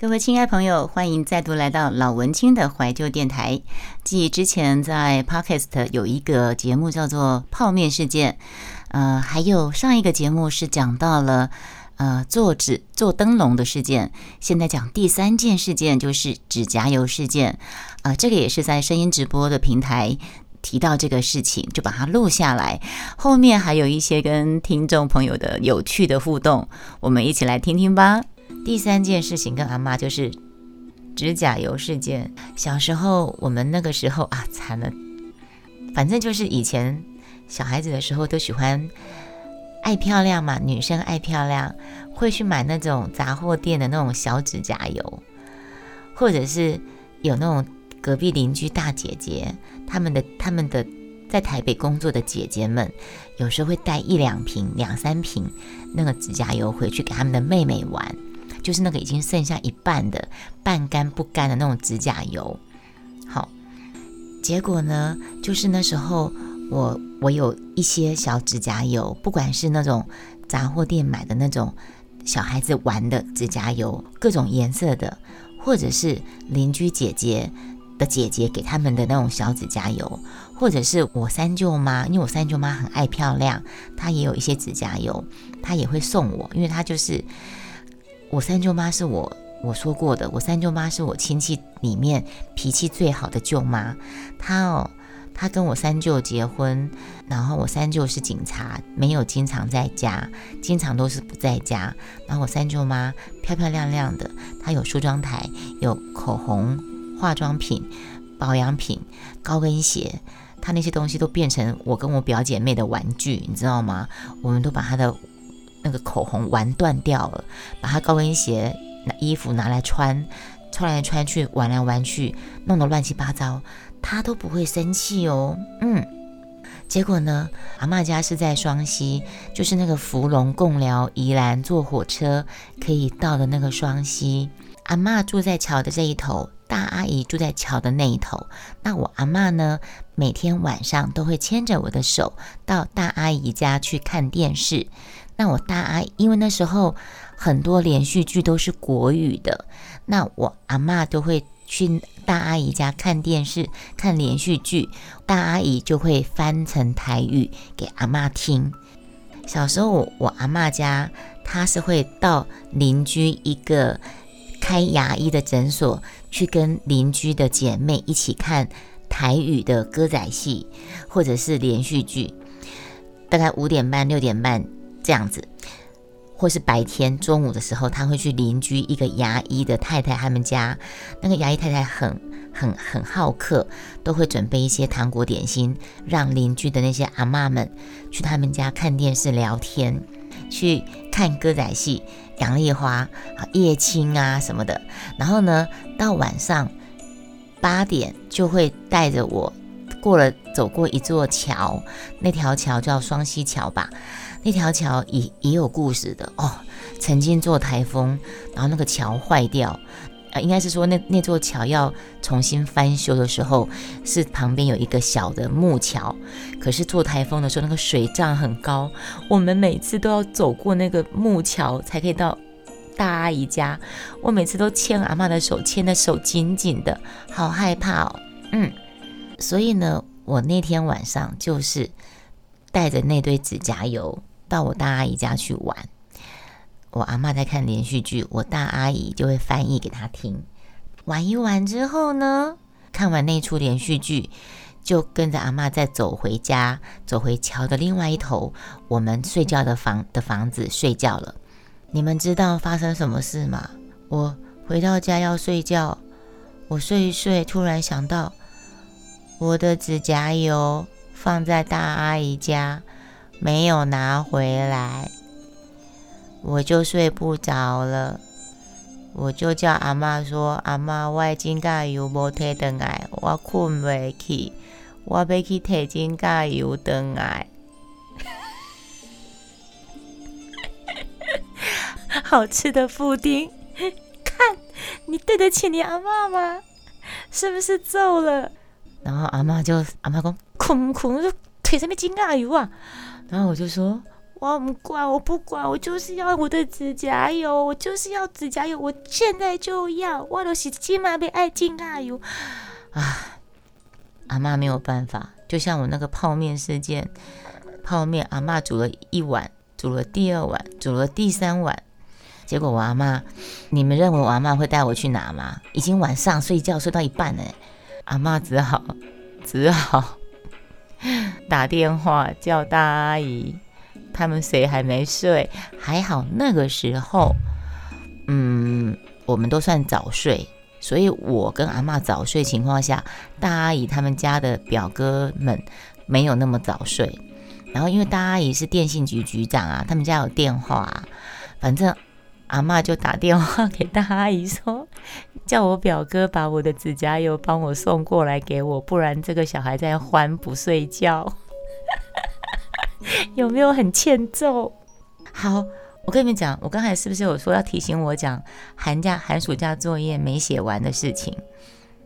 各位亲爱朋友，欢迎再度来到老文青的怀旧电台。继之前在 Podcast 有一个节目叫做“泡面事件”，呃，还有上一个节目是讲到了呃做纸做灯笼的事件。现在讲第三件事件，就是指甲油事件。呃，这个也是在声音直播的平台提到这个事情，就把它录下来。后面还有一些跟听众朋友的有趣的互动，我们一起来听听吧。第三件事情跟阿妈就是指甲油事件。小时候我们那个时候啊，惨了，反正就是以前小孩子的时候都喜欢爱漂亮嘛，女生爱漂亮，会去买那种杂货店的那种小指甲油，或者是有那种隔壁邻居大姐姐，他们的他们的在台北工作的姐姐们，有时候会带一两瓶、两三瓶那个指甲油回去给他们的妹妹玩。就是那个已经剩下一半的半干不干的那种指甲油，好，结果呢，就是那时候我我有一些小指甲油，不管是那种杂货店买的那种小孩子玩的指甲油，各种颜色的，或者是邻居姐姐的姐姐给他们的那种小指甲油，或者是我三舅妈，因为我三舅妈很爱漂亮，她也有一些指甲油，她也会送我，因为她就是。我三舅妈是我我说过的，我三舅妈是我亲戚里面脾气最好的舅妈。她哦，她跟我三舅结婚，然后我三舅是警察，没有经常在家，经常都是不在家。然后我三舅妈漂漂亮亮的，她有梳妆台，有口红、化妆品、保养品、高跟鞋，她那些东西都变成我跟我表姐妹的玩具，你知道吗？我们都把她的。那个口红玩断掉了，把他高跟鞋、拿衣服拿来穿，穿来穿去，玩来玩去，弄得乱七八糟，他都不会生气哦。嗯，结果呢，阿妈家是在双溪，就是那个福隆贡寮宜兰坐火车可以到的那个双溪。阿妈住在桥的这一头，大阿姨住在桥的那一头。那我阿妈呢，每天晚上都会牵着我的手到大阿姨家去看电视。那我大阿，因为那时候很多连续剧都是国语的，那我阿妈都会去大阿姨家看电视看连续剧，大阿姨就会翻成台语给阿妈听。小时候我阿妈家，她是会到邻居一个开牙医的诊所去跟邻居的姐妹一起看台语的歌仔戏或者是连续剧，大概五点半六点半。这样子，或是白天中午的时候，他会去邻居一个牙医的太太他们家。那个牙医太太很很很好客，都会准备一些糖果点心，让邻居的那些阿妈们去他们家看电视、聊天，去看歌仔戏、杨丽花、叶青啊什么的。然后呢，到晚上八点就会带着我过了走过一座桥，那条桥叫双溪桥吧。那条桥也也有故事的哦，曾经做台风，然后那个桥坏掉，呃，应该是说那那座桥要重新翻修的时候，是旁边有一个小的木桥，可是做台风的时候那个水涨很高，我们每次都要走过那个木桥才可以到大阿姨家，我每次都牵阿妈的手，牵的手紧紧的，好害怕哦，嗯，所以呢，我那天晚上就是带着那堆指甲油。到我大阿姨家去玩，我阿妈在看连续剧，我大阿姨就会翻译给她听。玩一玩之后呢，看完那出连续剧，就跟着阿妈再走回家，走回桥的另外一头，我们睡觉的房的房子睡觉了。你们知道发生什么事吗？我回到家要睡觉，我睡一睡，突然想到我的指甲油放在大阿姨家。没有拿回来，我就睡不着了。我就叫阿妈说：“阿妈，我指甲油无摕回来，我困未起，我要去摕指甲油回来。”好吃的布丁，看你对得起你阿妈吗？是不是揍了？然后阿妈就阿妈讲：“困困，摕什么指甲油啊？”然后我就说，我不管，我不管，我就是要我的指甲油，我就是要指甲油，我现在就要，我都是起码被爱进啊油 啊！阿妈没有办法，就像我那个泡面事件，泡面阿妈煮了一碗，煮了第二碗，煮了第三碗，结果我阿妈，你们认为我阿妈会带我去哪吗？已经晚上睡觉睡到一半了，阿妈只好只好 打电话叫大阿姨，他们谁还没睡？还好那个时候，嗯，我们都算早睡。所以，我跟阿妈早睡情况下，大阿姨他们家的表哥们没有那么早睡。然后，因为大阿姨是电信局局长啊，他们家有电话，反正阿妈就打电话给大阿姨说，叫我表哥把我的指甲油帮我送过来给我，不然这个小孩在欢不睡觉。有没有很欠揍？好。我跟你们讲，我刚才是不是有说要提醒我讲寒假、寒暑假作业没写完的事情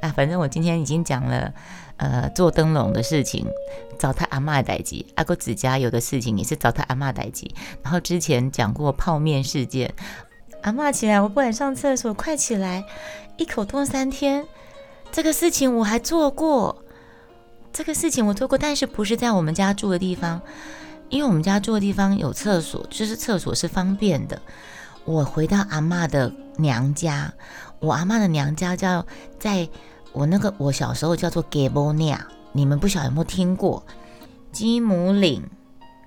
啊？反正我今天已经讲了，呃，做灯笼的事情，找他阿妈代机，阿哥指甲油的事情也是找他阿妈代机。然后之前讲过泡面事件，阿妈起来，我不敢上厕所，快起来，一口吞三天。这个事情我还做过，这个事情我做过，但是不是在我们家住的地方。因为我们家住的地方有厕所，就是厕所是方便的。我回到阿妈的娘家，我阿妈的娘家叫在我那个我小时候叫做 Gabonia，你们不晓得有没有听过？基姆岭，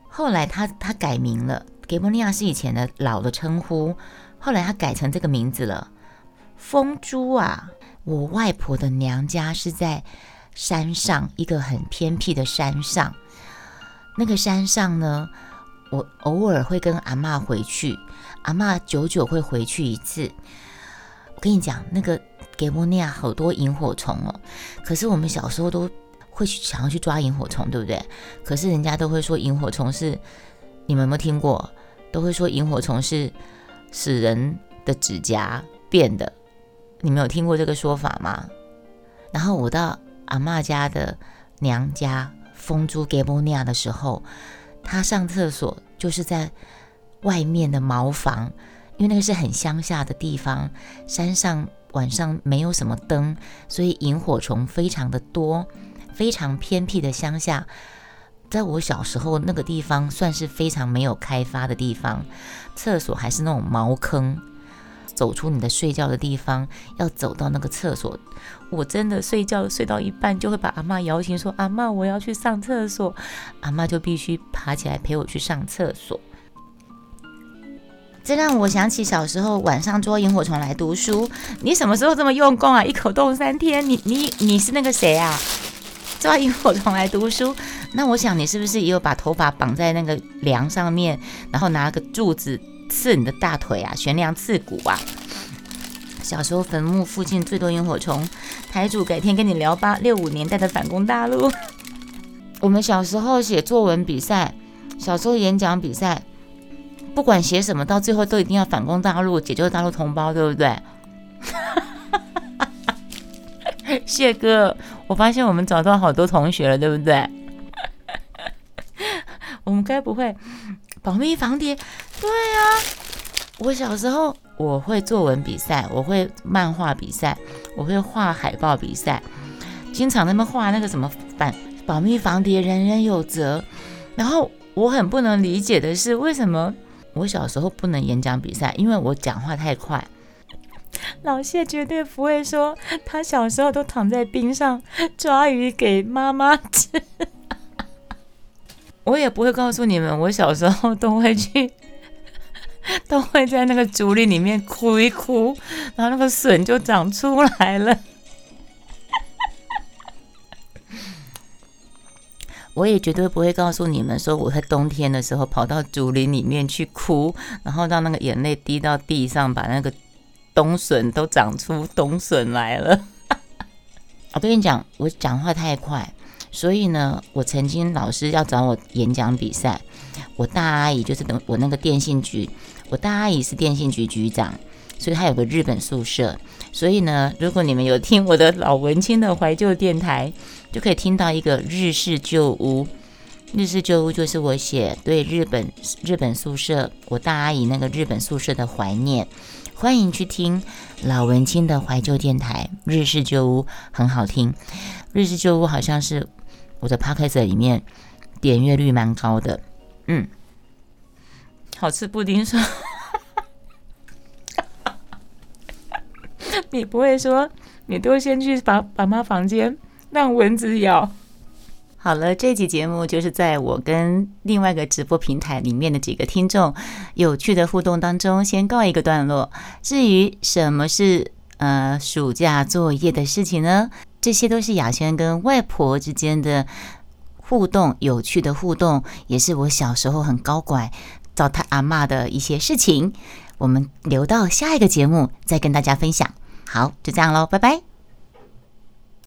后来他他改名了，Gabonia 是以前的老的称呼，后来他改成这个名字了。风珠啊，我外婆的娘家是在山上，一个很偏僻的山上。那个山上呢，我偶尔会跟阿妈回去，阿妈久久会回去一次。我跟你讲，那个给莫尼亚好多萤火虫哦，可是我们小时候都会去想要去抓萤火虫，对不对？可是人家都会说萤火虫是，你们有没有听过？都会说萤火虫是使人的指甲变的，你们有听过这个说法吗？然后我到阿妈家的娘家。风珠给波尼亚的时候，他上厕所就是在外面的茅房，因为那个是很乡下的地方，山上晚上没有什么灯，所以萤火虫非常的多，非常偏僻的乡下，在我小时候那个地方算是非常没有开发的地方，厕所还是那种茅坑。走出你的睡觉的地方，要走到那个厕所。我真的睡觉睡到一半，就会把阿妈摇醒，说：“阿妈，我要去上厕所。”阿妈就必须爬起来陪我去上厕所。这让我想起小时候晚上捉萤火虫来读书。你什么时候这么用功啊？一口冻三天。你你你是那个谁啊？抓萤火虫来读书？那我想你是不是也有把头发绑在那个梁上面，然后拿个柱子？刺你的大腿啊，悬梁刺骨啊！小时候坟墓附近最多萤火虫，台主改天跟你聊吧。六五年代的反攻大陆，我们小时候写作文比赛，小时候演讲比赛，不管写什么，到最后都一定要反攻大陆，解救大陆同胞，对不对？谢哥，我发现我们找到好多同学了，对不对？我们该不会？保密防谍，对呀，我小时候我会作文比赛，我会漫画比赛，我会画海报比赛，经常他们画那个什么反保密防谍，人人有责。然后我很不能理解的是，为什么我小时候不能演讲比赛？因为我讲话太快。老谢绝对不会说他小时候都躺在冰上抓鱼给妈妈吃。我也不会告诉你们，我小时候都会去，都会在那个竹林里面哭一哭，然后那个笋就长出来了。我也绝对不会告诉你们说，我在冬天的时候跑到竹林里面去哭，然后让那个眼泪滴到地上，把那个冬笋都长出冬笋来了。我跟你讲，我讲话太快。所以呢，我曾经老师要找我演讲比赛，我大阿姨就是等我那个电信局，我大阿姨是电信局局长，所以她有个日本宿舍。所以呢，如果你们有听我的老文青的怀旧电台，就可以听到一个日式旧屋，日式旧屋就是我写对日本日本宿舍，我大阿姨那个日本宿舍的怀念。欢迎去听老文青的怀旧电台，日式旧屋很好听。日式旧屋好像是我的 podcast 里面点阅率蛮高的。嗯，好吃布丁说，你不会说你都先去爸爸妈房间让蚊子咬。好了，这期节目就是在我跟另外一个直播平台里面的几个听众有趣的互动当中，先告一个段落。至于什么是呃暑假作业的事情呢？这些都是雅轩跟外婆之间的互动，有趣的互动，也是我小时候很高拐找他阿妈的一些事情。我们留到下一个节目再跟大家分享。好，就这样喽，拜拜。